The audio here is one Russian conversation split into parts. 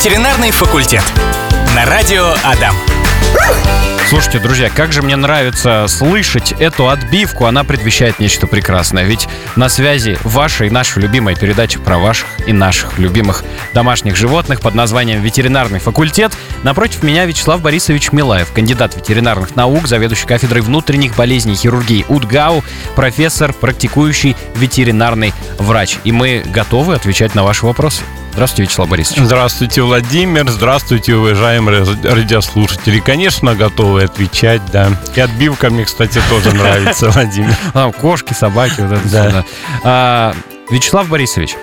Ветеринарный факультет. На радио Адам. Слушайте, друзья, как же мне нравится слышать эту отбивку. Она предвещает нечто прекрасное. Ведь на связи ваша и наша любимая передача про ваших и наших любимых домашних животных под названием «Ветеринарный факультет». Напротив меня Вячеслав Борисович Милаев, кандидат ветеринарных наук, заведующий кафедрой внутренних болезней хирургии УДГАУ, профессор, практикующий ветеринарный врач. И мы готовы отвечать на ваши вопросы. Здравствуйте, Вячеслав Борисович. Здравствуйте, Владимир. Здравствуйте, уважаемые радиослушатели. Конечно, готовы отвечать, да. И отбивка мне, кстати, тоже нравится, Владимир. Там кошки, собаки, вот это. А, Вячеслав Борисович,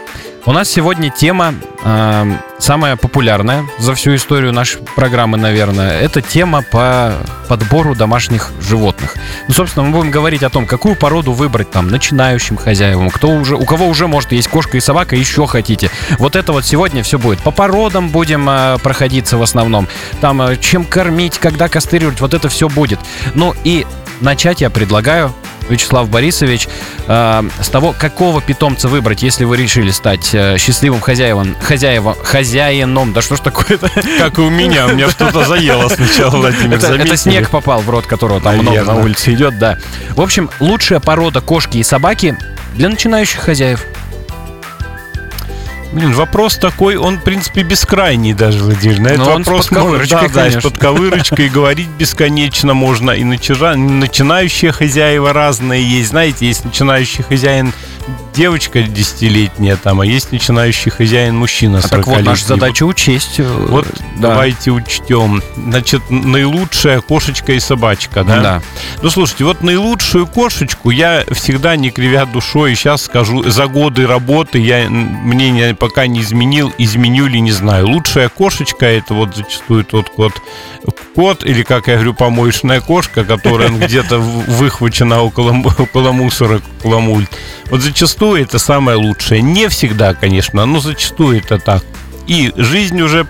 у нас сегодня тема а, самая популярная за всю историю нашей программы, наверное. Это тема по подбору домашних животных. Ну, собственно, мы будем говорить о том, какую породу выбрать там начинающим хозяевам, кто уже, у кого уже, может, есть кошка и собака, еще хотите. Вот это вот сегодня все будет. По породам будем а, проходиться в основном. Там, а, чем кормить, когда кастрировать, вот это все будет. Ну и начать я предлагаю Вячеслав Борисович, э, с того, какого питомца выбрать, если вы решили стать э, счастливым хозяевом, хозяевом, хозяином, да что ж такое-то? Как и у меня, у меня что-то заело сначала, Владимир, Это, это снег попал в рот, которого там много на улице идет, да. В общем, лучшая порода кошки и собаки для начинающих хозяев. Блин, вопрос такой, он, в принципе, бескрайний даже, Владимир. На этот вопрос можно, да, да, с подковырочкой говорить бесконечно можно. И начинающие хозяева разные есть. Знаете, есть начинающий хозяин девочка десятилетняя там, а есть начинающий хозяин мужчина А так вот, 40-летний. наша задача учесть. э, Вот да. давайте учтем. Значит, наилучшая кошечка и собачка, да? Да. Ну, слушайте, вот наилучшую кошечку я всегда, не кривя душой, сейчас скажу, за годы работы я мнение пока не изменил, изменю ли, не знаю. Лучшая кошечка, это вот зачастую тот кот, кот, или, как я говорю, помоечная кошка, которая где-то выхвачена около, около мусора, около мульт. Вот зачастую это самое лучшее. Не всегда, конечно, но зачастую это так. И жизнь уже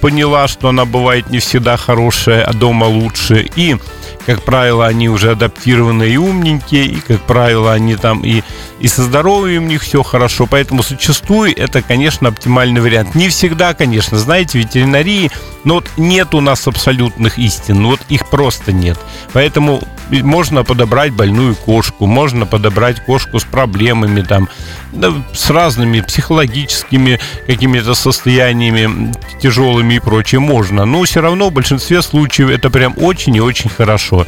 поняла, что она бывает не всегда хорошая, а дома лучше. И, как правило, они уже адаптированные и умненькие, и, как правило, они там и, и со здоровьем у них все хорошо. Поэтому зачастую это, конечно, оптимальный вариант. Не всегда, конечно, знаете, ветеринарии, но вот нет у нас абсолютных истин, ну вот их просто нет. Поэтому можно подобрать больную кошку, можно подобрать кошку с проблемами там, да, с разными психологическими какими-то состояниями тяжелыми и прочее можно. Но все равно в большинстве случаев это прям очень и очень хорошо.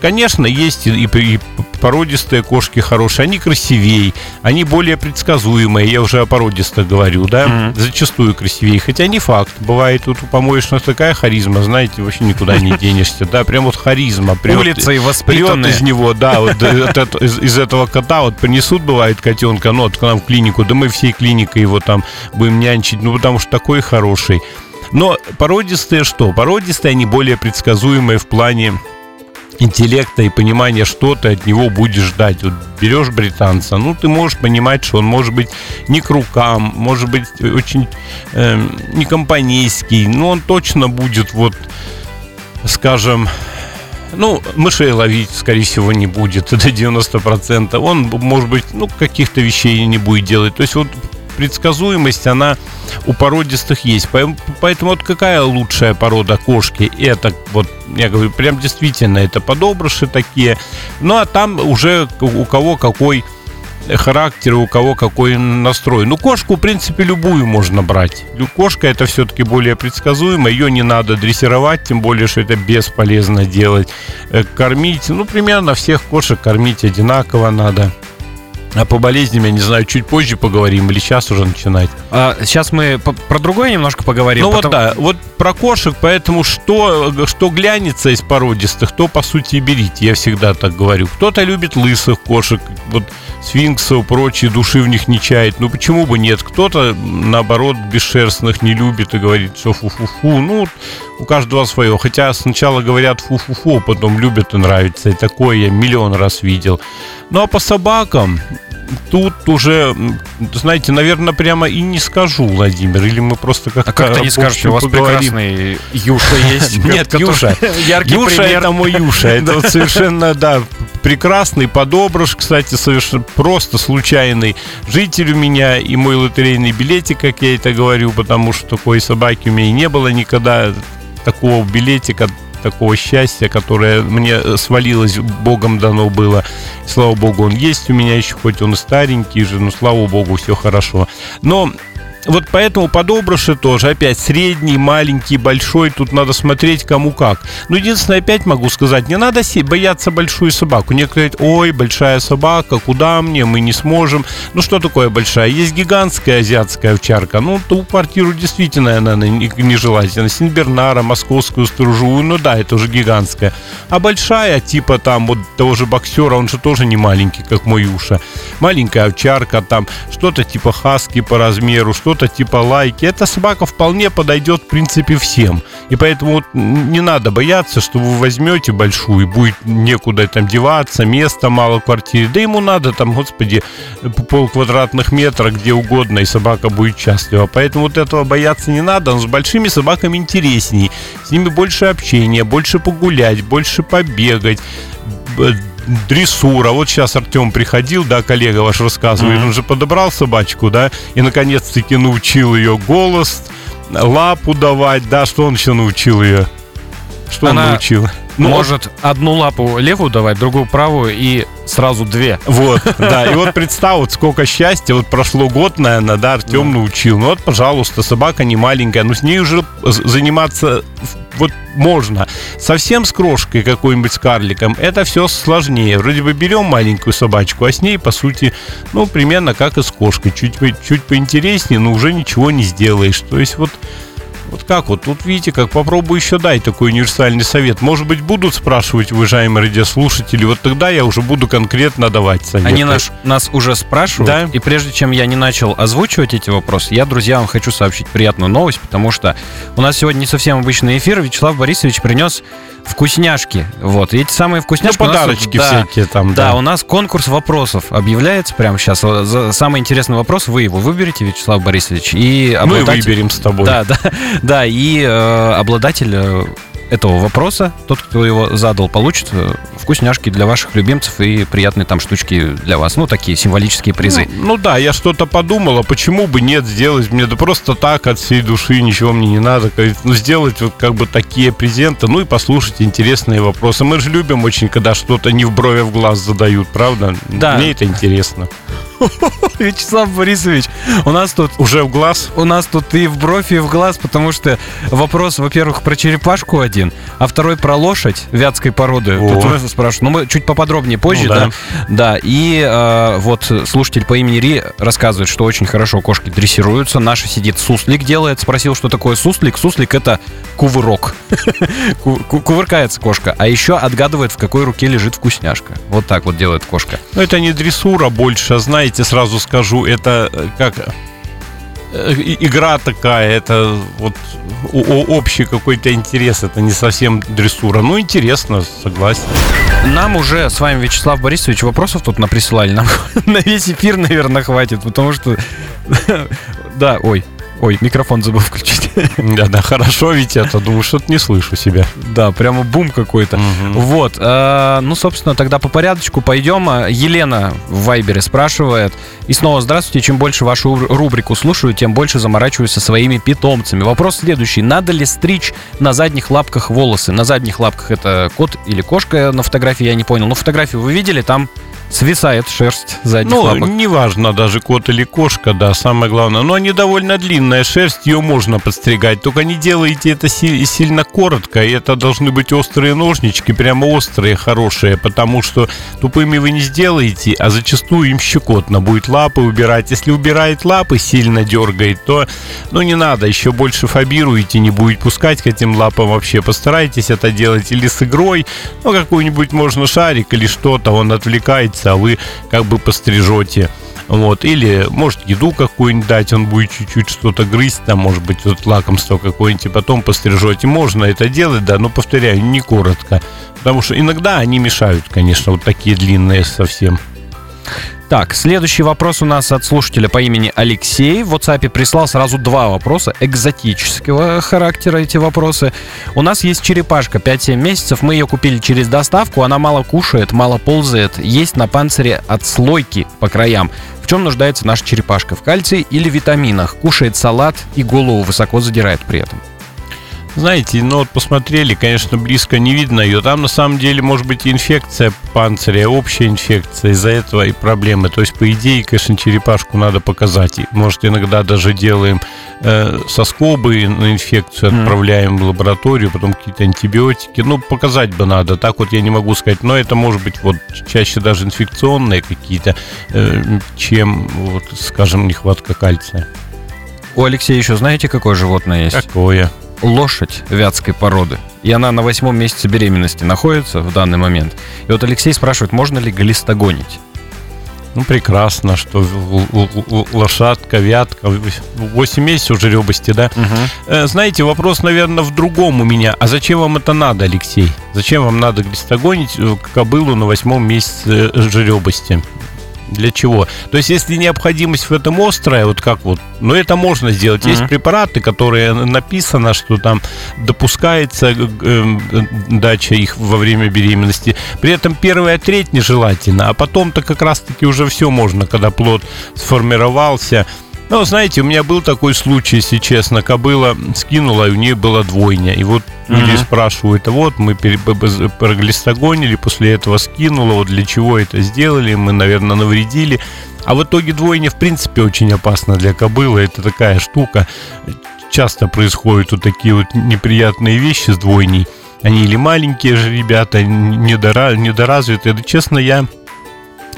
Конечно, есть и, и- породистые кошки хорошие, они красивее, они более предсказуемые, я уже о породистых говорю, да, Мгм. зачастую красивее, хотя не факт, бывает тут у помоечных такая харизма, знаете, вообще никуда не денешься, да, прям вот харизма, прет, Улица и прет воспитанные. из него, да, вот э, из этого кота вот принесут, бывает, котенка, ну, вот к нам в клинику, да мы всей клиникой его там будем нянчить, ну, потому что такой хороший. Но породистые что? Породистые, они более предсказуемые в плане интеллекта и понимания, что ты от него будешь ждать. Вот берешь британца, ну, ты можешь понимать, что он может быть не к рукам, может быть очень эм, не компанейский, но он точно будет вот, скажем, ну, мышей ловить, скорее всего, не будет, это 90%. Он, может быть, ну, каких-то вещей не будет делать. То есть вот предсказуемость, она у породистых есть. Поэтому, вот какая лучшая порода кошки? Это вот, я говорю, прям действительно, это подобрыши такие. Ну, а там уже у кого какой характер, у кого какой настрой. Ну, кошку, в принципе, любую можно брать. Кошка это все-таки более предсказуемо, ее не надо дрессировать, тем более, что это бесполезно делать. Э, Кормить, ну, примерно всех кошек кормить одинаково надо. А по болезням, я не знаю, чуть позже поговорим или сейчас уже начинать. А, сейчас мы про другое немножко поговорим. Ну потом- вот да, вот про кошек, поэтому что, что глянется из породистых, то по сути и берите, я всегда так говорю. Кто-то любит лысых кошек, вот сфинксов, прочие, души в них не чает. Ну почему бы нет? Кто-то, наоборот, бесшерстных не любит и говорит, что фу-фу-фу. Ну, у каждого свое. Хотя сначала говорят фу-фу-фу, а потом любят и нравится. И такое я миллион раз видел. Ну а по собакам, тут уже, знаете, наверное, прямо и не скажу, Владимир, или мы просто как-то... А как ты не скажешь, у вас поговорим. прекрасный Юша есть? Нет, Юша. Яркий Юша это мой Юша. Это совершенно, да, прекрасный подобрыш, кстати, совершенно просто случайный житель у меня и мой лотерейный билетик, как я это говорю, потому что такой собаки у меня и не было никогда такого билетика, такого счастья, которое мне свалилось, Богом дано было. Слава Богу, он есть у меня еще, хоть он старенький же, но слава Богу, все хорошо. Но вот поэтому подобрыши тоже опять средний, маленький, большой. Тут надо смотреть кому как. Но единственное, опять могу сказать, не надо бояться большую собаку. Некоторые говорят, ой, большая собака, куда мне, мы не сможем. Ну что такое большая? Есть гигантская азиатская овчарка. Ну, ту квартиру действительно она не- нежелательна. Синбернара, московскую сторожевую, ну да, это уже гигантская. А большая, типа там вот того же боксера, он же тоже не маленький, как мой Юша. Маленькая овчарка, там что-то типа хаски по размеру, что-то типа лайки. Эта собака вполне подойдет, в принципе, всем. И поэтому вот не надо бояться, что вы возьмете большую, и будет некуда там деваться, места мало в квартире. Да ему надо там, господи, пол квадратных метра, где угодно, и собака будет счастлива. Поэтому вот этого бояться не надо. Но с большими собаками интересней. С ними больше общения, больше погулять, больше побегать дрессура. Вот сейчас Артем приходил, да, коллега ваш рассказывает, он же подобрал собачку, да, и наконец-таки научил ее голос, лапу давать, да, что он еще научил ее? Что Она он научил? Ну, Может одну лапу левую давать, другую правую и сразу две. Вот, да, и вот представь, вот сколько счастья, вот прошло год, наверное, да, Артем научил. Ну вот, пожалуйста, собака не маленькая, но с ней уже заниматься вот можно. Совсем с крошкой какой-нибудь с карликом, это все сложнее. Вроде бы берем маленькую собачку, а с ней, по сути, ну, примерно как и с кошкой. Чуть, чуть поинтереснее, но уже ничего не сделаешь. То есть вот вот как вот, тут видите, как попробую еще дать такой универсальный совет. Может быть, будут спрашивать, уважаемые радиослушатели, вот тогда я уже буду конкретно давать советы. Они наш, нас уже спрашивают. Да. И прежде чем я не начал озвучивать эти вопросы, я, друзья, вам хочу сообщить приятную новость, потому что у нас сегодня не совсем обычный эфир. Вячеслав Борисович принес вкусняшки. Вот. И эти самые Ну, вкусняшки... у нас тут- подарочки да, всякие там, Да, да. у нас конкурс вопросов объявляется прямо сейчас. Самый интересный вопрос вы его выберете, Вячеслав Борисович. И Мы обладатель- выберем с тобой. Да, да, да. И э, обладатель э, этого вопроса, тот, кто его задал, получит э, вкусняшки для ваших любимцев и приятные там штучки для вас. Ну, такие символические призы. Ну, ну да, я что-то подумала, почему бы нет сделать мне да просто так от всей души ничего мне не надо, ну сделать вот как бы такие презенты, ну и послушать интересные вопросы. Мы же любим очень, когда что-то не в брови, а в глаз задают, правда? Да. Мне это интересно. Вячеслав Борисович, у нас тут Уже в глаз? у нас тут и в бровь, и в глаз, потому что вопрос, во-первых, про черепашку один, а второй про лошадь вятской породы. О. Тут вы спрашивают. Ну, мы чуть поподробнее позже, Ну, да. да. да. и э, вот слушатель по имени Ри рассказывает, что очень хорошо кошки дрессируются. Наша сидит суслик делает. Спросил, что такое суслик. Суслик это кувырок. Ку- ку- Кувыркается кошка. А еще отгадывает, в какой руке лежит вкусняшка. Вот так вот делает кошка. Ну, это не дрессура больше, а знаете, сразу скажу, это э, как э, игра такая, это вот общий какой-то интерес, это не совсем дрессура. Ну, интересно, согласен. Нам уже с вами, Вячеслав Борисович, вопросов тут наприсылали. Нам на весь эфир, наверное, хватит, потому что... Да, ой, ой, микрофон забыл включить. Да-да, хорошо ведь это, думаю, что-то не слышу себя. Да, прямо бум какой-то. Вот, э, ну, собственно, тогда по порядочку пойдем. А, Елена в Вайбере спрашивает. И снова здравствуйте. Чем больше вашу ру- рубрику слушаю, тем больше заморачиваюсь со своими питомцами. Вопрос следующий. Надо ли стричь на задних лапках волосы? На задних лапках это кот или кошка на фотографии, я не понял. Но фотографию вы видели, там свисает шерсть задних Ну, лапок. неважно, даже кот или кошка, да, самое главное. Но они довольно длинная шерсть, ее можно подстригать. Только не делайте это си- сильно коротко. И это должны быть острые ножнички, прямо острые, хорошие, потому что тупыми вы не сделаете, а зачастую им щекотно будет лапы убирать. Если убирает лапы, сильно дергает, то, ну, не надо, еще больше фобируете, не будет пускать к этим лапам вообще. Постарайтесь это делать или с игрой, ну, какой-нибудь можно шарик или что-то, он отвлекается, а вы как бы пострижете. Вот, или, может, еду какую-нибудь дать, он будет чуть-чуть что-то грызть, там, может быть, вот лакомство какое-нибудь, и потом пострижете. Можно это делать, да, но, повторяю, не коротко. Потому что иногда они мешают, конечно, вот такие длинные совсем. Так, следующий вопрос у нас от слушателя по имени Алексей. В WhatsApp прислал сразу два вопроса экзотического характера эти вопросы. У нас есть черепашка 5-7 месяцев, мы ее купили через доставку, она мало кушает, мало ползает, есть на панцире отслойки по краям. В чем нуждается наша черепашка? В кальции или витаминах? Кушает салат и голову высоко задирает при этом. Знаете, ну вот посмотрели, конечно, близко не видно ее. Там на самом деле может быть инфекция панциря, общая инфекция, из-за этого и проблемы. То есть, по идее, конечно, черепашку надо показать. И, может, иногда даже делаем э, соскобы на инфекцию, отправляем в лабораторию, потом какие-то антибиотики. Ну, показать бы надо. Так вот я не могу сказать. Но это может быть вот чаще даже инфекционные какие-то, э, чем, вот, скажем, нехватка кальция. У Алексея еще знаете, какое животное есть? Какое? Лошадь вятской породы. И она на восьмом месяце беременности находится в данный момент. И вот Алексей спрашивает, можно ли глистогонить? Ну, прекрасно, что лошадка, вятка, 8 месяцев жеребости, да? Угу. Знаете, вопрос, наверное, в другом у меня. А зачем вам это надо, Алексей? Зачем вам надо глистогонить э, кобылу на восьмом месяце жеребости? Для чего? То есть, если необходимость в этом острая, вот как вот, ну это можно сделать. Mm-hmm. Есть препараты, которые написано, что там допускается э, дача их во время беременности. При этом первая треть нежелательно, а потом-то как раз-таки уже все можно, когда плод сформировался. Ну, знаете, у меня был такой случай, если честно. Кобыла скинула, и у нее была двойня. И вот люди mm-hmm. спрашивают, а вот мы проглистогонили, после этого скинула, вот для чего это сделали, мы, наверное, навредили. А в итоге двойня, в принципе, очень опасна для кобылы. Это такая штука. Часто происходят вот такие вот неприятные вещи с двойней. Они или маленькие же ребята, недоразвитые. Да, честно, я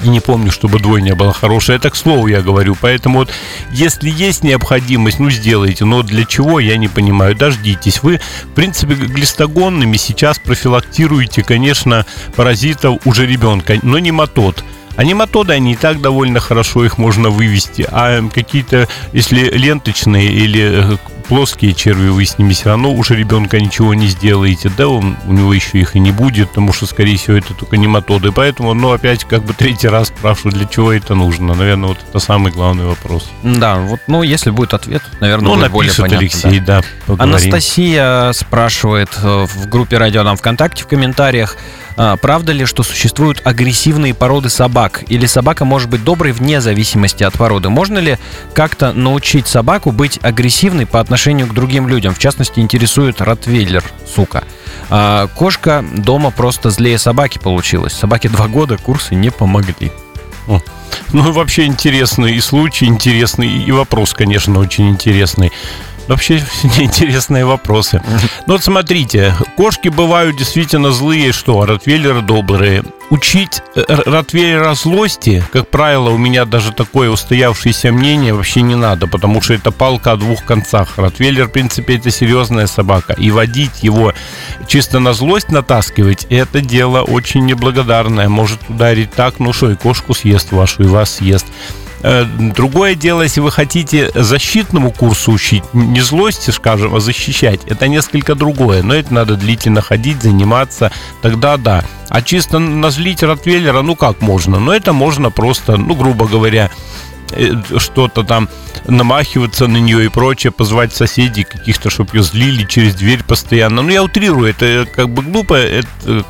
и не помню, чтобы двойня была хорошая. Это к слову я говорю. Поэтому вот, если есть необходимость, ну, сделайте. Но для чего, я не понимаю. Дождитесь. Вы, в принципе, глистогонными сейчас профилактируете, конечно, паразитов уже ребенка, но не мотод. А нематоды, они и так довольно хорошо их можно вывести. А какие-то, если ленточные или э, плоские черви, вы с ними все равно уже ребенка ничего не сделаете, да, он, у него еще их и не будет, потому что, скорее всего, это только нематоды. Поэтому, ну, опять, как бы третий раз спрашиваю, для чего это нужно. Наверное, вот это самый главный вопрос. Да, вот, ну, если будет ответ, наверное, ну, будет более понятно. Алексей, да, да Анастасия спрашивает э, в группе Радио Нам ВКонтакте в комментариях, а, правда ли, что существуют агрессивные породы собак? Или собака может быть доброй вне зависимости от породы? Можно ли как-то научить собаку быть агрессивной по отношению к другим людям? В частности, интересует Ротвейлер, сука. А, кошка дома просто злее собаки получилась. Собаке два года курсы не помогли. Ну, вообще интересный и случай интересный, и вопрос, конечно, очень интересный. Вообще интересные вопросы. Ну вот смотрите, кошки бывают действительно злые, что, а ротвейлеры добрые. Учить э, ротвейлера злости, как правило, у меня даже такое устоявшееся мнение вообще не надо, потому что это палка о двух концах. Ротвейлер, в принципе, это серьезная собака. И водить его чисто на злость натаскивать, это дело очень неблагодарное. Может ударить так, ну что, и кошку съест вашу, и вас съест. Э, другое дело, если вы хотите защитному курсу учить, не злости, скажем, а защищать, это несколько другое. Но это надо длительно ходить, заниматься, тогда да. А чисто назлить Ротвейлера, ну как можно? Ну это можно просто, ну грубо говоря, э, что-то там намахиваться на нее и прочее, позвать соседей каких-то, чтобы ее злили через дверь постоянно. Ну, я утрирую, это как бы глупо это, э,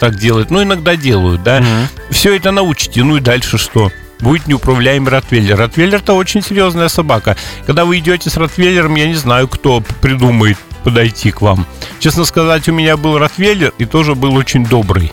так делать, но иногда делают, да. Mm-hmm. Все это научите, ну и дальше что? Будет неуправляемый Ротвейлер. Ротвейлер-то очень серьезная собака. Когда вы идете с Ротвейлером, я не знаю, кто придумает подойти к вам. Честно сказать, у меня был Ротвейлер и тоже был очень добрый.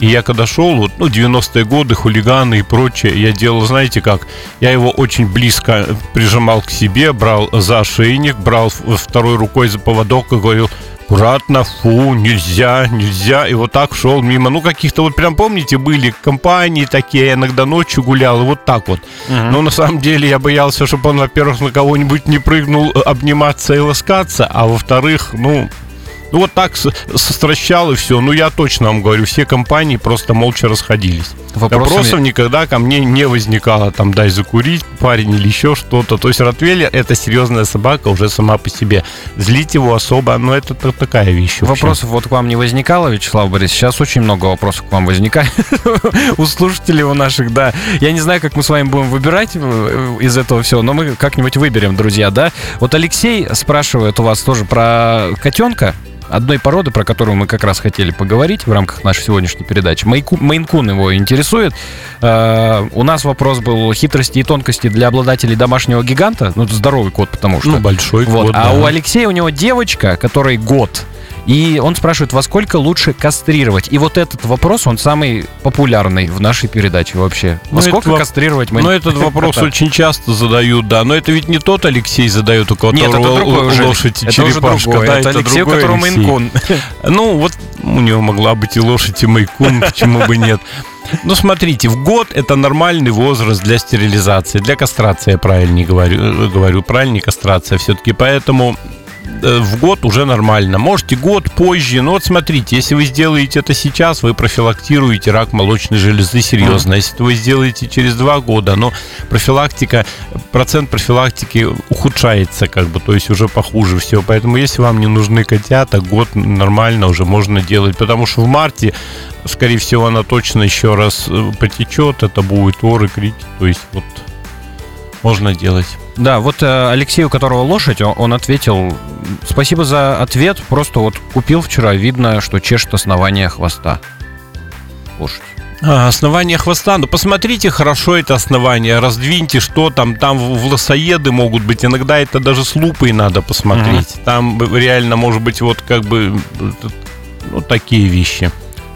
И я когда шел, вот, ну, 90-е годы, хулиганы и прочее, я делал, знаете как, я его очень близко прижимал к себе, брал за ошейник, брал второй рукой за поводок и говорил, аккуратно, фу, нельзя, нельзя. И вот так шел мимо. Ну, каких-то вот прям, помните, были компании такие, я иногда ночью гулял, и вот так вот. Uh-huh. Но на самом деле я боялся, чтобы он, во-первых, на кого-нибудь не прыгнул э, обниматься и ласкаться, а во-вторых, ну, ну, вот так стращал и все. Ну, я точно вам говорю, все компании просто молча расходились. Вопросами... Вопросов никогда ко мне не возникало, там, дай закурить, парень или еще что-то. То есть Ротвейлер – это серьезная собака уже сама по себе. Злить его особо, но это такая вещь. Вообще. Вопросов вот к вам не возникало, Вячеслав Борис? Сейчас очень много вопросов к вам возникает у слушателей у наших, да. Я не знаю, как мы с вами будем выбирать э, из этого всего, но мы как-нибудь выберем, друзья, да? Вот Алексей спрашивает у вас тоже про котенка одной породы, про которую мы как раз хотели поговорить в рамках нашей сегодняшней передачи. Мейнкун его интересует. Э, у нас вопрос был хитрости и тонкости для обладателей домашнего гиганта. Ну, здоровый кот, потому что... Ну, большой вот. кот, А да. у Алексея у него девочка, которой год. И он спрашивает, во сколько лучше кастрировать? И вот этот вопрос, он самый популярный в нашей передаче вообще. Во ну, сколько это, кастрировать мы? Ну, этот вопрос очень часто задают, да. Но это ведь не тот Алексей задает, у которого Нет, это другой уже. лошадь и черепашка. Да, это, это Алексей, у которого Мейнкун. Ну, вот у него могла быть и лошадь, и Мейкун, почему бы нет. Ну, смотрите, в год это нормальный возраст для стерилизации, для кастрации, я правильно говорю, э, говорю правильно, кастрация все-таки. Поэтому в год уже нормально. Можете год позже. Но вот смотрите, если вы сделаете это сейчас, вы профилактируете рак молочной железы серьезно. Если вы сделаете через два года, но профилактика, процент профилактики ухудшается, как бы, то есть уже похуже все. Поэтому если вам не нужны котята, год нормально уже можно делать. Потому что в марте скорее всего, она точно еще раз э, потечет, это будет оры, крики, то есть вот можно делать. Да, вот э, Алексей, у которого лошадь, он ответил, спасибо за ответ, просто вот купил вчера, видно, что чешет основание хвоста. Лошадь. А, основание хвоста. Ну, посмотрите хорошо это основание, раздвиньте, что там. Там власоеды могут быть. Иногда это даже с лупой надо посмотреть. Mm-hmm. Там реально может быть вот как бы ну, такие вещи.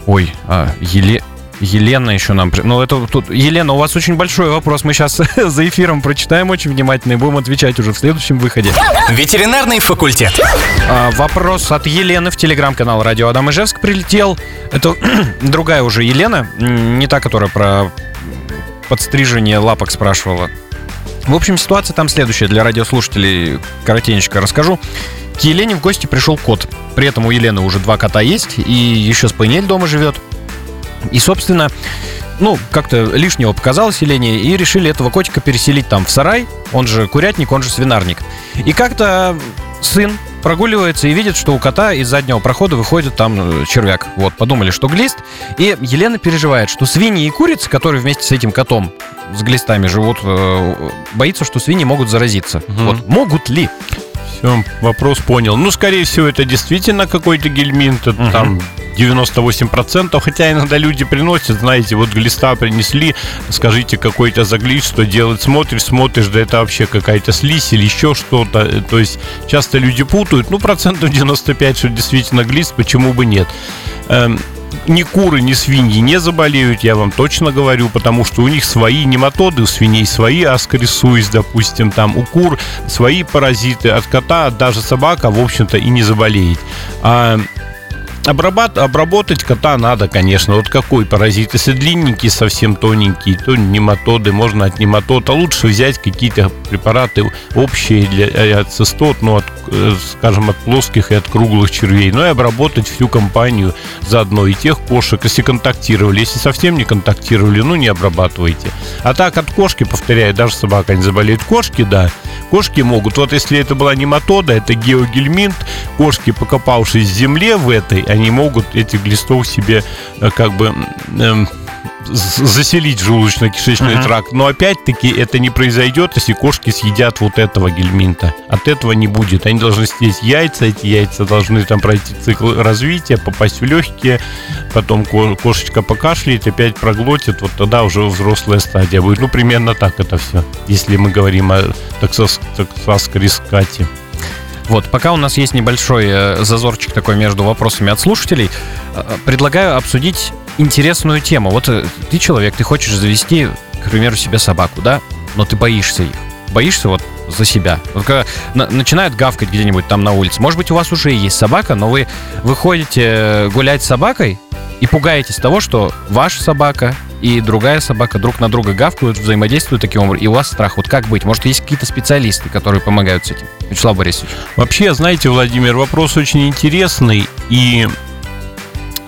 Ой, а, Еле... Елена еще нам... Ну, это тут... Елена, у вас очень большой вопрос. Мы сейчас за эфиром прочитаем очень внимательно и будем отвечать уже в следующем выходе. Ветеринарный факультет. А, вопрос от Елены в телеграм-канал Радио Адам Ижевск прилетел. Это другая уже Елена, не та, которая про подстрижение лапок спрашивала. В общем, ситуация там следующая. Для радиослушателей коротенько расскажу. К Елене в гости пришел кот. При этом у Елены уже два кота есть, и еще спаниель дома живет. И, собственно, ну, как-то лишнего показалось Елене, и решили этого котика переселить там в сарай, он же курятник, он же свинарник. И как-то сын прогуливается и видит, что у кота из заднего прохода выходит там э, червяк. Вот, подумали, что глист. И Елена переживает, что свиньи и курицы, которые вместе с этим котом с глистами живут, э, боится, что свиньи могут заразиться. Угу. Вот, могут ли? Все, вопрос понял. Ну, скорее всего, это действительно какой-то гельминт, угу. там 98%, хотя иногда люди приносят, знаете, вот глиста принесли, скажите какой-то заглич, что делать, смотришь, смотришь, да это вообще какая-то слизь или еще что-то, то есть часто люди путают, ну, процентов 95, что действительно глист, почему бы нет. Эм, ни куры, ни свиньи не заболеют, я вам точно говорю, потому что у них свои нематоды, у свиней свои аскорисуис, допустим, там у кур свои паразиты, от кота даже собака, в общем-то, и не заболеет. А Обрабат, обработать кота надо, конечно. Вот какой паразит? Если длинненький, совсем тоненький, то нематоды, можно от нематод. А лучше взять какие-то препараты общие для э, от цистот, ну, от, э, скажем, от плоских и от круглых червей. Ну и обработать всю компанию заодно. И тех кошек, если контактировали. Если совсем не контактировали, ну не обрабатывайте. А так от кошки, повторяю, даже собака не заболеет. Кошки, да, кошки могут. Вот если это была нематода, это геогельминт, кошки, покопавшись в земле в этой, они могут этих глистов себе э, как бы эм, заселить желудочно-кишечный uh-huh. тракт. Но опять-таки это не произойдет, если кошки съедят вот этого гельминта. От этого не будет. Они должны съесть яйца, эти яйца должны там пройти цикл развития, попасть в легкие, потом кошечка покашляет, опять проглотит, вот тогда уже взрослая стадия будет. Ну, примерно так это все, если мы говорим о таксоскорискате. Вот, пока у нас есть небольшой э, зазорчик такой между вопросами от слушателей, э, предлагаю обсудить интересную тему. Вот э, ты человек, ты хочешь завести, к примеру, себе собаку, да? Но ты боишься их. Боишься вот за себя. Вот когда на, начинают гавкать где-нибудь там на улице. Может быть, у вас уже есть собака, но вы выходите гулять с собакой и пугаетесь того, что ваша собака и другая собака друг на друга гавкают, взаимодействуют таким образом, и у вас страх. Вот как быть? Может, есть какие-то специалисты, которые помогают с этим? Вячеслав Борисович. Вообще, знаете, Владимир, вопрос очень интересный, и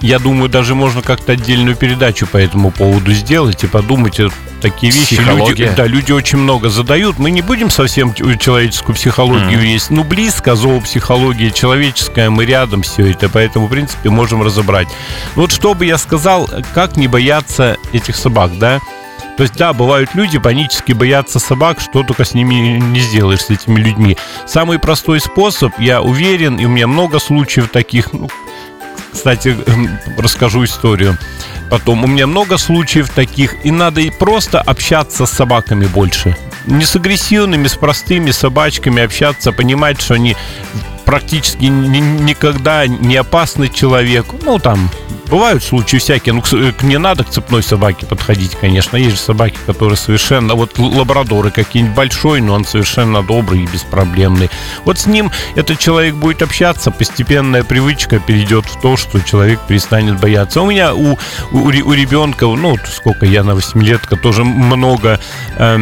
я думаю, даже можно как-то отдельную передачу по этому поводу сделать и подумать э, такие вещи. Люди, да, люди очень много задают. Мы не будем совсем человеческую психологию mm. есть. Ну, близко, зоопсихология человеческая, мы рядом все это, поэтому, в принципе, можем разобрать. Вот что бы я сказал, как не бояться этих собак, да? То есть, да, бывают люди, панически боятся собак, что только с ними не сделаешь, с этими людьми. Самый простой способ, я уверен, и у меня много случаев таких, ну, кстати, расскажу историю потом. У меня много случаев таких, и надо просто общаться с собаками больше. Не с агрессивными, с простыми собачками общаться, понимать, что они практически никогда не опасный человек. Ну, там, бывают случаи всякие. Ну, к, не надо к цепной собаке подходить, конечно. Есть же собаки, которые совершенно... Вот лабрадоры какие-нибудь большой, но он совершенно добрый и беспроблемный. Вот с ним этот человек будет общаться, постепенная привычка перейдет в то, что человек перестанет бояться. У меня у, у, у ребенка, ну, сколько я на 8-летка, тоже много... Э,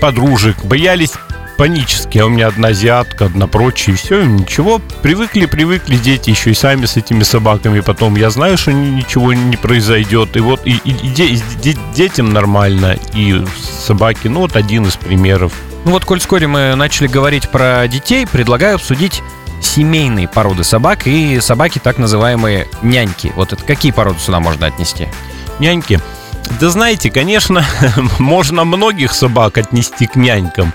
подружек боялись панически, а у меня одна азиатка, одна прочие, все, ничего, привыкли, привыкли дети еще и сами с этими собаками, потом я знаю, что ничего не произойдет, и вот и, и, и, де, и детям нормально, и собаки, ну вот один из примеров. Ну вот, коль вскоре мы начали говорить про детей, предлагаю обсудить семейные породы собак и собаки так называемые няньки. Вот это какие породы сюда можно отнести? Няньки. Да знаете, конечно, можно многих собак отнести к нянькам.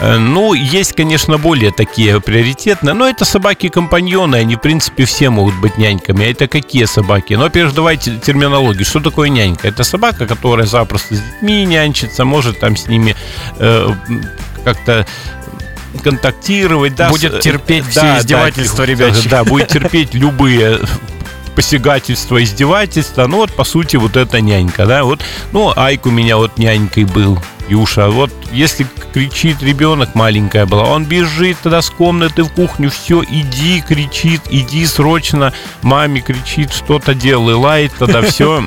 Э, ну, есть, конечно, более такие приоритетные, но это собаки-компаньоны, они, в принципе, все могут быть няньками. А это какие собаки? Ну, во-первых, давайте терминологию. Что такое нянька? Это собака, которая запросто с детьми нянчится, может там с ними э, как-то контактировать. Да, будет э, терпеть да, все издевательства, да, ребят. Да, будет терпеть любые посягательства, издевательства. Ну, вот, по сути, вот это нянька, да. Вот, ну, Айк у меня вот нянькой был. Юша, вот если кричит ребенок, маленькая была, он бежит тогда с комнаты в кухню, все, иди, кричит, иди срочно, маме кричит, что-то делай, лает тогда все.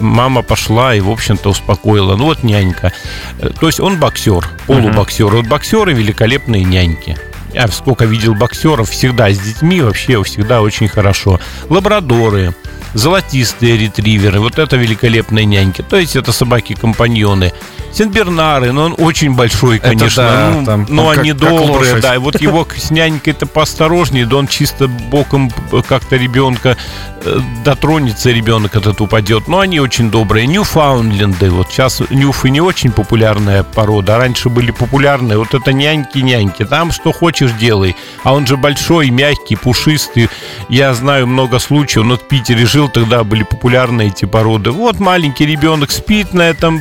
Мама пошла и, в общем-то, успокоила. Ну вот нянька. Э, то есть он боксер, полубоксер. Вот боксеры великолепные няньки. Я сколько видел боксеров, всегда с детьми, вообще всегда очень хорошо. Лабрадоры, золотистые ретриверы, вот это великолепные няньки. То есть это собаки-компаньоны. Сенбернары, но он очень большой, конечно. Это да, ну, там, но они как, добрые, как да. И вот его с нянькой-то поосторожнее, да он чисто боком как-то ребенка э, дотронется, ребенок этот упадет. Но они очень добрые. Ньюфаундленды. Вот сейчас нюфы не очень популярная порода. А раньше были популярные. Вот это няньки-няньки. Там что хочешь делай. А он же большой, мягкий, пушистый. Я знаю много случаев. Но в Питере жил, тогда были популярны эти породы. Вот маленький ребенок спит на этом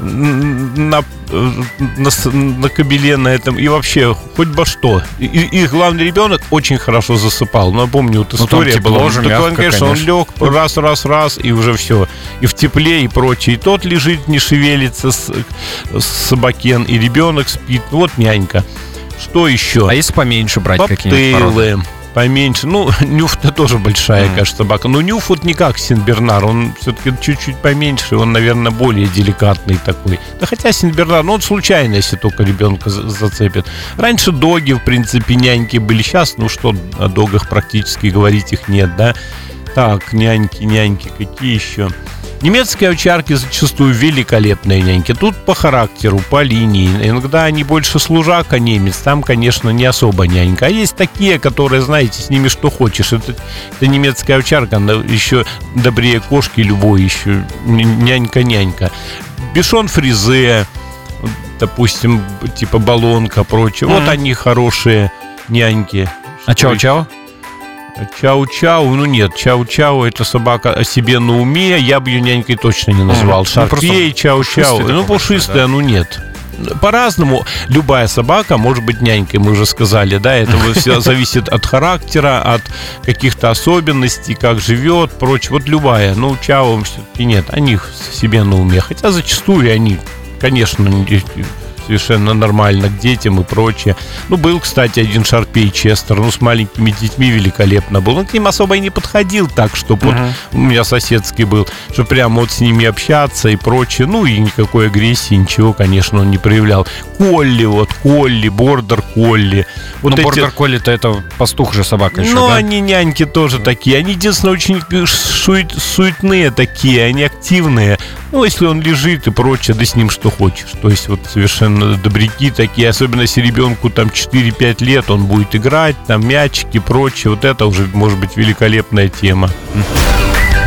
на, на, на кабеле на этом и вообще хоть бы что. И, и главный ребенок очень хорошо засыпал. Но ну, я помню, вот ну, история ну, была. Же, мягко, он, конечно, конечно, он лег раз, раз, раз, и уже все. И в тепле, и прочее. И тот лежит, не шевелится с, с собакен, и ребенок спит. Вот нянька. Что еще? А если поменьше брать какие-нибудь поменьше. Ну, Нюф-то тоже большая, mm. конечно, собака. Но Нюф вот не как Синбернар, он все-таки чуть-чуть поменьше, он, наверное, более деликатный такой. Да хотя Синбернар, ну, он случайно, если только ребенка зацепит. Раньше доги, в принципе, няньки были. Сейчас, ну что, о догах практически говорить их нет, да? Так, няньки, няньки, какие еще? Немецкие овчарки зачастую великолепные няньки. Тут по характеру, по линии. Иногда они больше служак, а немец. Там, конечно, не особо нянька. А есть такие, которые, знаете, с ними что хочешь. Это, это немецкая овчарка, она еще добрее кошки любой еще. Нянька-нянька. Бешон фризе, допустим, типа баллонка, прочее. Mm-hmm. Вот они хорошие няньки. А чау-чау? Чау-чау, ну нет, чау-чау это собака о себе на уме, я бы ее нянькой точно не назвал. Mm. Шарпей, ну, чау-чау, ну пушистая, да? ну нет по-разному. Любая собака может быть нянькой, мы уже сказали, да, это все зависит от характера, от каких-то особенностей, как живет, прочее. Вот любая, ну, чау все-таки нет, они себе на уме. Хотя зачастую они, конечно, совершенно нормально к детям и прочее. Ну, был, кстати, один Шарпей Честер, ну, с маленькими детьми великолепно был. Он к ним особо и не подходил так, чтобы вот у меня соседский был, что прямо вот с ними общаться и прочее. Ну, и никакой агрессии, ничего, конечно, он не проявлял. Колли, вот, Колли, Бордер Колли. Вот ну, эти- бордер колли-то это пастух же собака еще, ну, да? они няньки тоже такие. Они, единственное, очень сует- суетные такие, они активные. Ну, если он лежит и прочее, да с ним что хочешь. То есть вот совершенно добряки такие, особенно если ребенку там 4-5 лет, он будет играть, там мячики прочее. Вот это уже может быть великолепная тема.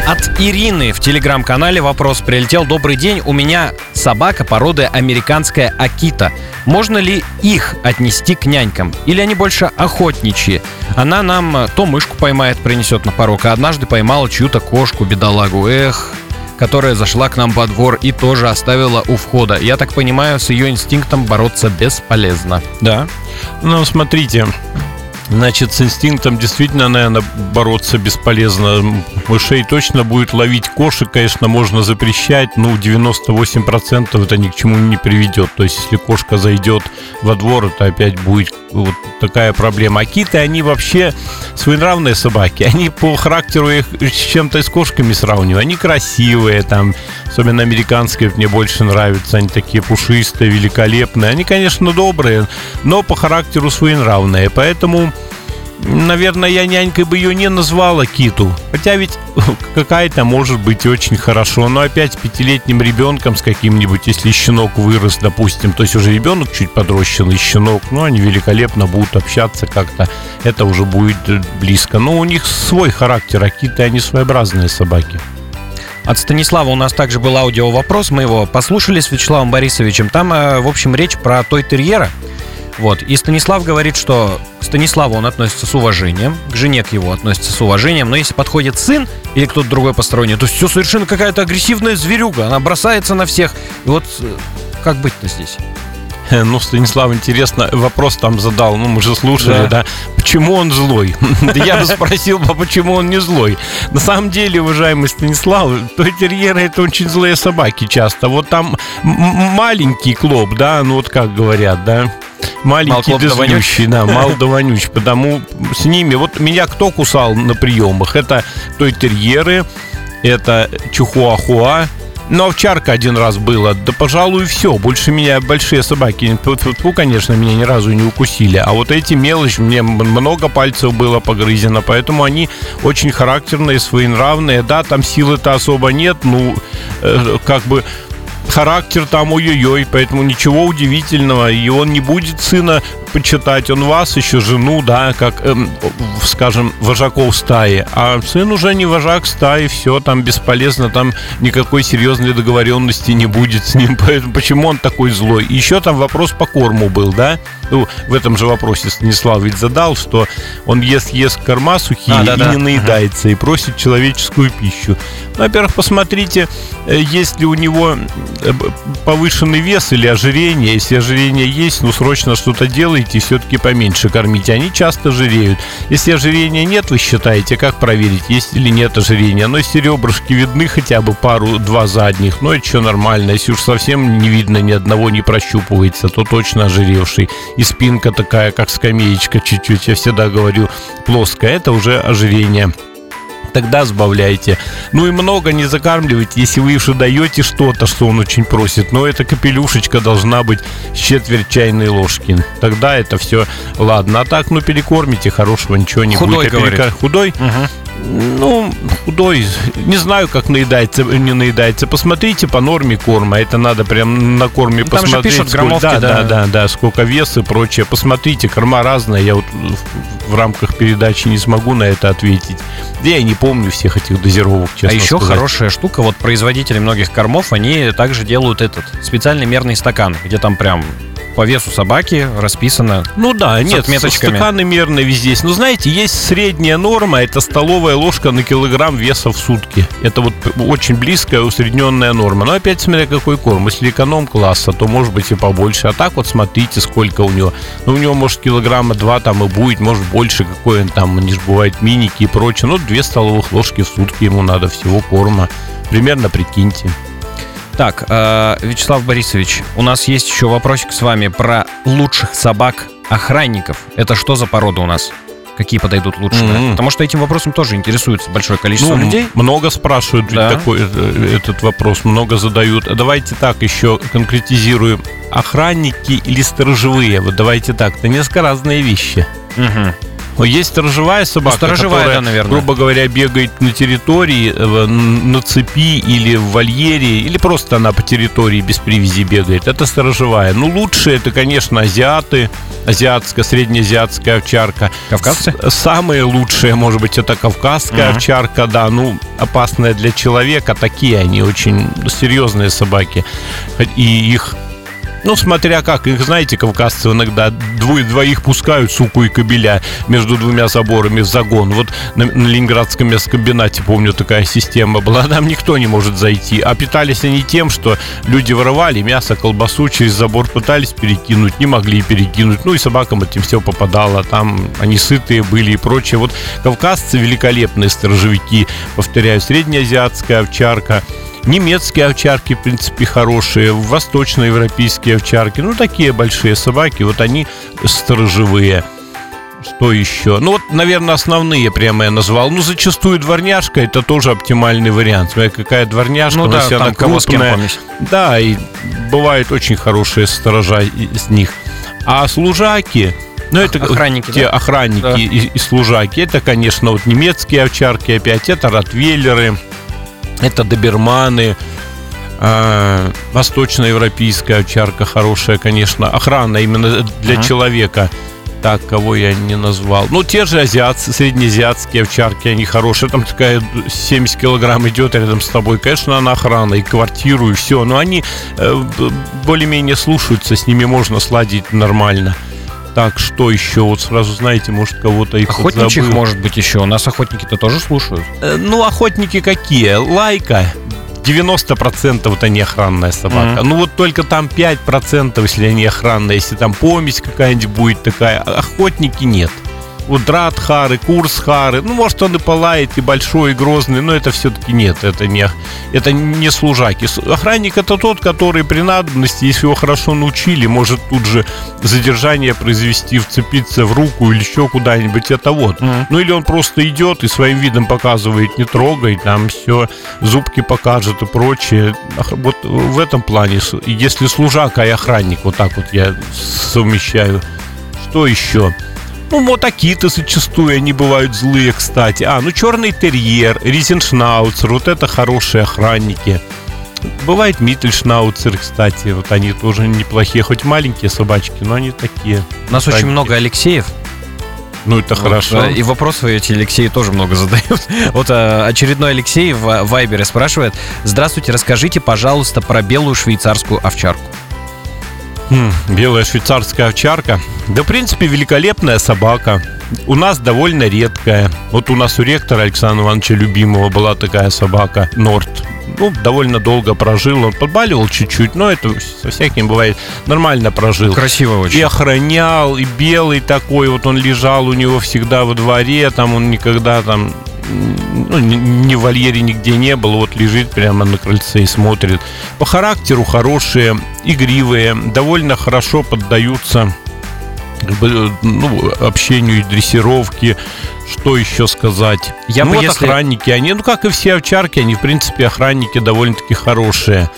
От Ирины в телеграм-канале вопрос прилетел. Добрый день, у меня собака породы американская Акита. Можно ли их отнести к нянькам? Или они больше охотничьи? Она нам э, то мышку поймает, принесет на порог, а однажды поймала чью-то кошку, бедолагу. Эх, которая зашла к нам во двор и тоже оставила у входа. Я так понимаю, с ее инстинктом бороться бесполезно. Да. Ну, смотрите, Значит, с инстинктом действительно, наверное, бороться бесполезно. Мышей точно будет ловить кошек, конечно, можно запрещать, ну, 98% это ни к чему не приведет. То есть, если кошка зайдет во двор, это опять будет вот такая проблема. А киты, они вообще своенравные собаки. Они по характеру их с чем-то с кошками сравниваю. Они красивые, там, особенно американские мне больше нравятся. Они такие пушистые, великолепные. Они, конечно, добрые, но по характеру своенравные. Поэтому Наверное, я нянькой бы ее не назвала Киту. Хотя ведь какая-то может быть очень хорошо. Но опять с пятилетним ребенком с каким-нибудь, если щенок вырос, допустим, то есть уже ребенок чуть подрощенный щенок, ну, они великолепно будут общаться как-то. Это уже будет э, близко. Но у них свой характер, а киты, они своеобразные собаки. От Станислава у нас также был аудио вопрос, мы его послушали с Вячеславом Борисовичем. Там, э, в общем, речь про той терьера. Вот. И Станислав говорит, что к Станиславу он относится с уважением, к жене к его относится с уважением, но если подходит сын или кто-то другой посторонний, то все совершенно какая-то агрессивная зверюга, она бросается на всех. И вот э, как быть-то здесь? Ну, Станислав, интересно, вопрос там задал, ну, мы же слушали, Да. да, почему он злой? Я бы спросил, бы, почему он не злой? На самом деле, уважаемый Станислав, той терьеры это очень злые собаки часто. Вот там маленький клоп, да, ну вот как говорят, да, Маленький да вонюч. дозлющий, да, мал да вонюч. Потому с ними, вот меня кто кусал на приемах? Это той терьеры, это чухуахуа, но овчарка один раз было, да, пожалуй, все. Больше меня большие собаки, тьфу-тьфу-тьфу, конечно, меня ни разу не укусили. А вот эти мелочи, мне много пальцев было погрызено, поэтому они очень характерные, своенравные. Да, там силы-то особо нет, ну, э, как бы характер там ой-ой-ой, поэтому ничего удивительного. И он не будет сына почитать, он вас, еще жену, да, как, эм, скажем, вожаков стаи. А сын уже не вожак стаи, все, там бесполезно, там никакой серьезной договоренности не будет с ним. Поэтому почему он такой злой? Еще там вопрос по корму был, да? Ну, в этом же вопросе Станислав ведь задал, что он ест, ест корма сухие А, и да-да. не наедается, и просит человеческую пищу. Ну, Во-первых, посмотрите, э, есть ли у него повышенный вес или ожирение. Если ожирение есть, ну срочно что-то делайте, все-таки поменьше кормите. Они часто жиреют. Если ожирения нет, вы считаете, как проверить, есть или нет ожирения? Но если ребрышки видны хотя бы пару-два задних, ну это что нормально. Если уж совсем не видно ни одного, не прощупывается, то точно ожиревший. И спинка такая, как скамеечка чуть-чуть, я всегда говорю, плоская, это уже ожирение тогда сбавляйте. Ну и много не закармливайте, если вы уже даете что-то, что он очень просит. Но эта капелюшечка должна быть с четверть чайной ложки. Тогда это все ладно. А так, ну перекормите, хорошего ничего не Худой, будет. А перекор- Худой? Ну, худой, не знаю, как наедается, не наедается. Посмотрите по норме корма. Это надо прям на корме Ну, там же посмотреть. пишут сколько- граммовки, да, да. да, да, да, сколько вес и прочее. Посмотрите, корма разная. Я вот в, рамках передачи не смогу на это ответить. Я и не помню всех этих дозировок, честно а еще сказать. хорошая штука, вот производители многих кормов, они также делают этот специальный мерный стакан, где там прям по весу собаки расписано. Ну да, нет, отметочками. стаканы мерные везде. Но знаете, есть средняя норма, это столовая ложка на килограмм веса в сутки. Это вот очень близкая усредненная норма. Но опять смотря какой корм. Если эконом-класса, то может быть и побольше. А так вот смотрите, сколько у него. Ну, у него, может, килограмма два там и будет, может, больше, какой он там, они же бывают миники и прочее. Ну, две столовых ложки в сутки ему надо всего корма. Примерно прикиньте. Так, э, Вячеслав Борисович, у нас есть еще вопросик с вами про лучших собак охранников. Это что за порода у нас? Какие подойдут лучше? Мгм. Потому что этим вопросом тоже интересуется большое количество Ну, людей. много спрашивают ведь Да. такой, э, этот вопрос, много задают. А Давайте так еще конкретизируем. Охранники или сторожевые? Вот давайте так, это несколько разные вещи. Мгм. Но Есть сторожевая собака, сторожевая, которая, да, наверное. грубо говоря, бегает на территории, э, на цепи или в вольере, или просто она по территории без привязи бегает. Это сторожевая. Ну, лучше это, конечно, азиаты, азиатская, среднеазиатская овчарка. Кавказцы? Самые лучшие, может быть, это кавказская Мгм. овчарка, да, ну, опасная для человека. Такие они очень серьезные собаки. И их ну, смотря как, их, знаете, кавказцы иногда двое, двоих пускают, суку и кобеля, между двумя заборами в загон. Вот на, на Ленинградском мясокомбинате, помню, такая система была. Там никто не может зайти. А питались они тем, что люди воровали мясо, колбасу через забор пытались перекинуть, не могли перекинуть. Ну и собакам этим все попадало. Там они сытые были и прочее. Вот кавказцы великолепные сторожевики. Повторяю, среднеазиатская овчарка. Немецкие овчарки, в принципе, хорошие, восточноевропейские овчарки, ну, такие большие собаки, вот они сторожевые. Что еще? Ну, вот, наверное, основные прямо я назвал. Ну, зачастую дворняжка это тоже оптимальный вариант. Смотря какая дворняжка, Ну да, она там кем крупная, да, и бывают очень хорошие сторожа из них. А служаки, ну это Охранники, те да? охранники Да. и, и служаки, это, конечно, вот немецкие овчарки опять, это ротвейлеры, это доберманы, а, восточноевропейская овчарка хорошая, конечно, охрана именно для Ага. человека. Так, кого я не назвал. Ну, те же азиатцы, среднеазиатские овчарки, они хорошие. Там такая 70 килограмм идет рядом с тобой. Конечно, она охрана, и квартиру, и все. Но они э, более-менее слушаются, с ними можно сладить нормально. Так, что еще? Вот сразу знаете, может, кого-то их Охотничьих, забыл. может быть, еще. У нас охотники-то тоже слушают. Э, Ну, охотники какие? Лайка. 90% это не охранная собака. Мгм. Ну вот только там 5%, если они охранная, если там помесь какая-нибудь будет такая. А Охотники нет. Вот Дратхары, Курсхары, ну, может, он и полает, и большой, и грозный, но это все-таки нет, это не, это не служаки. Охранник это тот, который при надобности, если его хорошо научили, может тут же задержание произвести, вцепиться в руку или еще куда-нибудь, это вот. Мгм. Ну или он просто идет и своим видом показывает, не трогай, там все, зубки покажет и прочее. Вот в этом плане, если служака и охранник, вот так вот я совмещаю. Что еще? Ну, мотокиты зачастую, они бывают злые, кстати. А, ну, черный терьер, ризеншнауцер, вот это хорошие охранники. Бывает миттельшнауцер, кстати, вот они тоже неплохие, хоть маленькие собачки, но они такие. У нас Так. очень много Алексеев. Ну, это Вот, хорошо. э, И вопросы эти Алексеи тоже много задают. Вот э, очередной Алексей в Вайбере спрашивает. Здравствуйте, расскажите, пожалуйста, про белую швейцарскую овчарку. Хм, белая швейцарская овчарка. Да, в принципе, великолепная собака. У нас довольно редкая. Вот у нас у ректора Александра Ивановича любимого была такая собака, Норт. Ну, довольно долго прожил. Он подбаливал чуть-чуть, но это со всяким бывает. Нормально прожил. Красиво И очень. охранял, и белый такой, вот он лежал у него всегда во дворе, там он никогда там ну, ни, в вольере нигде не был, вот лежит прямо на крыльце и смотрит. По характеру хорошие, игривые, довольно хорошо поддаются ну, общению и дрессировке. Что еще сказать? Я ну, бы вот если- охранники, они, ну, как и все овчарки, они, в принципе, охранники довольно-таки хорошие.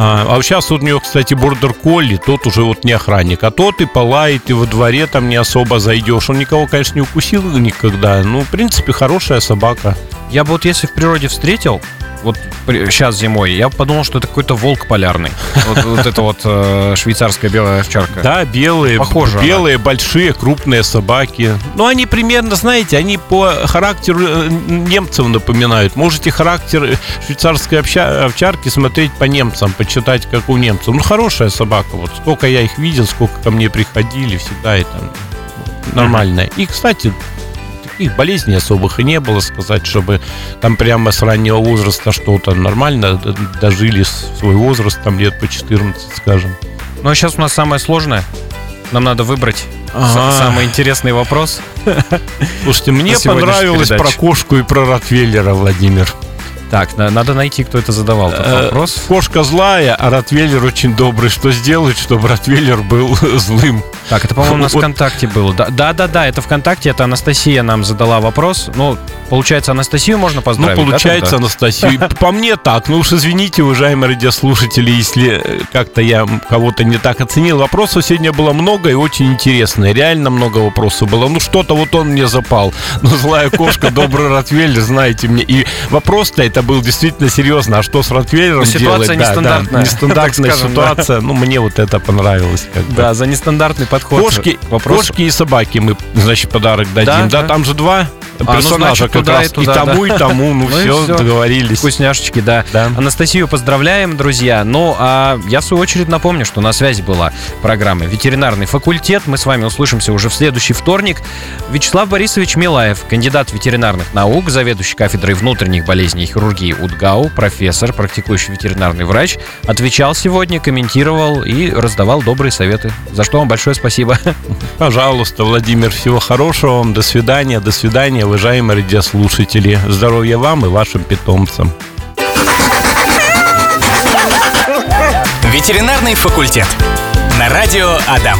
А, а сейчас вот у него, кстати, бордер колли, тот уже вот не охранник, а тот и полает, и во дворе там не особо зайдешь. Он никого, конечно, не укусил никогда. Ну, в принципе, хорошая собака. Я бы вот если в природе встретил, вот сейчас зимой, я подумал, что это какой-то волк полярный. Вот, вот это вот э, швейцарская белая овчарка. Да, белые, Похоже белые, большие, крупные собаки. Ну, они примерно, знаете, они по характеру э, немцев напоминают. Можете характер швейцарской овчарки смотреть по немцам, почитать, как у немцев. Ну, хорошая собака. Вот сколько я их видел, сколько ко мне приходили, всегда это нормальная. И, кстати, таких болезней особых и не было сказать, чтобы там прямо с раннего возраста что-то нормально д- дожили свой возраст, там лет по 14, скажем. Ну а сейчас у нас самое сложное. Нам надо выбрать Ага. самый интересный вопрос. Слушайте, мне понравилось передаче. про кошку и про Ротвейлера, Владимир. Так, на- надо найти, кто это задавал этот Э, вопрос. Кошка злая, а Ротвейлер очень добрый. Что сделать, чтобы Ротвейлер был злым? Так, это, по-моему, на вот- ВКонтакте было. Да, да, да, да, это ВКонтакте, это Анастасия нам задала вопрос. Ну, получается, Анастасию можно Ну, поздравить. да, получается, тогда? Анастасия. По мне так. Ну уж извините, уважаемые радиослушатели, если э, как-то я кого-то не так оценил. Вопросов сегодня было много и очень интересно. Реально много вопросов было. Ну что-то вот он мне запал. Ну злая кошка, добрый Ротвейлер, знаете мне. И вопрос-то это был действительно серьезно. А что с Ротвейлером Ну, ситуация делать? Да, да, нестандартная, Нестандартная так скажем, да. ситуация. Ну мне вот это понравилось. Да, за нестандартный подход. Кошки, кошки и собаки мы, значит, подарок дадим. Да, Да, да. там же два ну, персонажа значит, как туда и раз. И, туда, тому, да. и тому. Ну, Ну и все, всё. договорились. Вкусняшечки, да. Да. Анастасию поздравляем, друзья. Ну, а я в свою очередь напомню, что на связи была программа «Ветеринарный факультет». Мы с вами услышимся уже в следующий вторник. Вячеслав Борисович Милаев, кандидат ветеринарных наук, заведующий кафедрой внутренних болезней и хирургии УДГАУ, профессор, практикующий ветеринарный врач, отвечал сегодня, комментировал и раздавал добрые советы. За что вам большое спасибо. Пожалуйста, Владимир, всего хорошего вам. До свидания, до свидания, уважаемые радиослушатели. Здоровья вам и вашим питомцам. Ветеринарный факультет. На радио Адам.